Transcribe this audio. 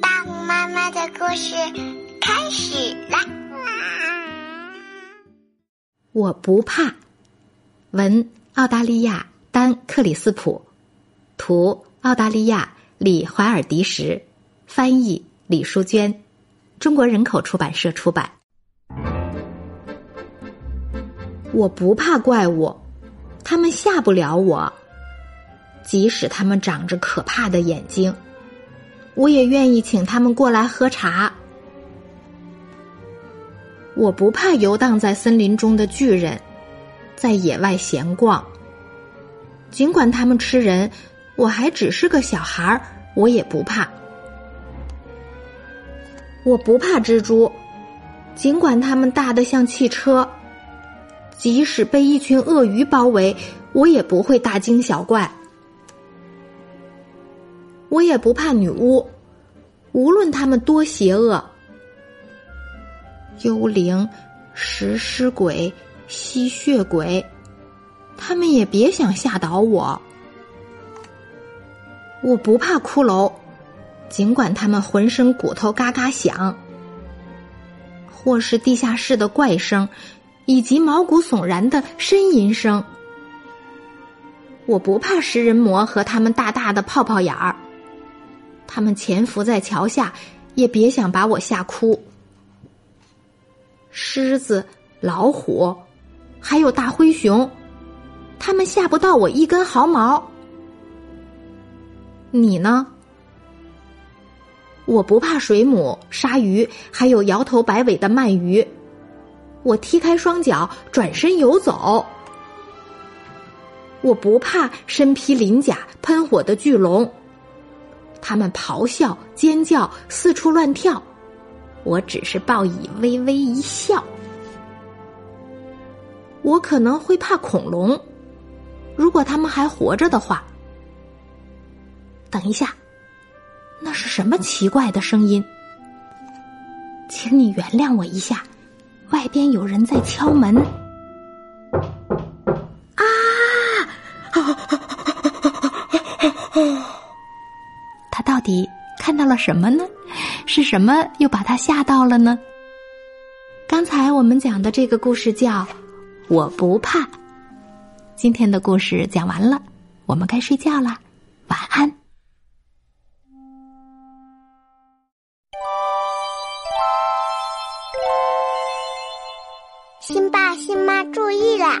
大红妈妈的故事开始啦！我不怕。文：澳大利亚丹克里斯普，图：澳大利亚李怀尔迪什，翻译李淑娟，中国人口出版社出版。我不怕怪物，他们吓不了我。即使他们长着可怕的眼睛，我也愿意请他们过来喝茶。我不怕游荡在森林中的巨人，在野外闲逛。尽管他们吃人，我还只是个小孩儿，我也不怕。我不怕蜘蛛，尽管它们大得像汽车。即使被一群鳄鱼包围，我也不会大惊小怪。我也不怕女巫，无论他们多邪恶。幽灵、食尸鬼、吸血鬼，他们也别想吓倒我。我不怕骷髅，尽管他们浑身骨头嘎嘎响，或是地下室的怪声，以及毛骨悚然的呻吟声。我不怕食人魔和他们大大的泡泡眼儿。他们潜伏在桥下，也别想把我吓哭。狮子、老虎，还有大灰熊，他们吓不到我一根毫毛。你呢？我不怕水母、鲨鱼，还有摇头摆尾的鳗鱼。我踢开双脚，转身游走。我不怕身披鳞甲、喷火的巨龙。他们咆哮、尖叫、四处乱跳，我只是报以微微一笑。我可能会怕恐龙，如果他们还活着的话。等一下，那是什么奇怪的声音？请你原谅我一下，外边有人在敲门。底看到了什么呢？是什么又把他吓到了呢？刚才我们讲的这个故事叫《我不怕》。今天的故事讲完了，我们该睡觉了，晚安。新爸新妈注意啦！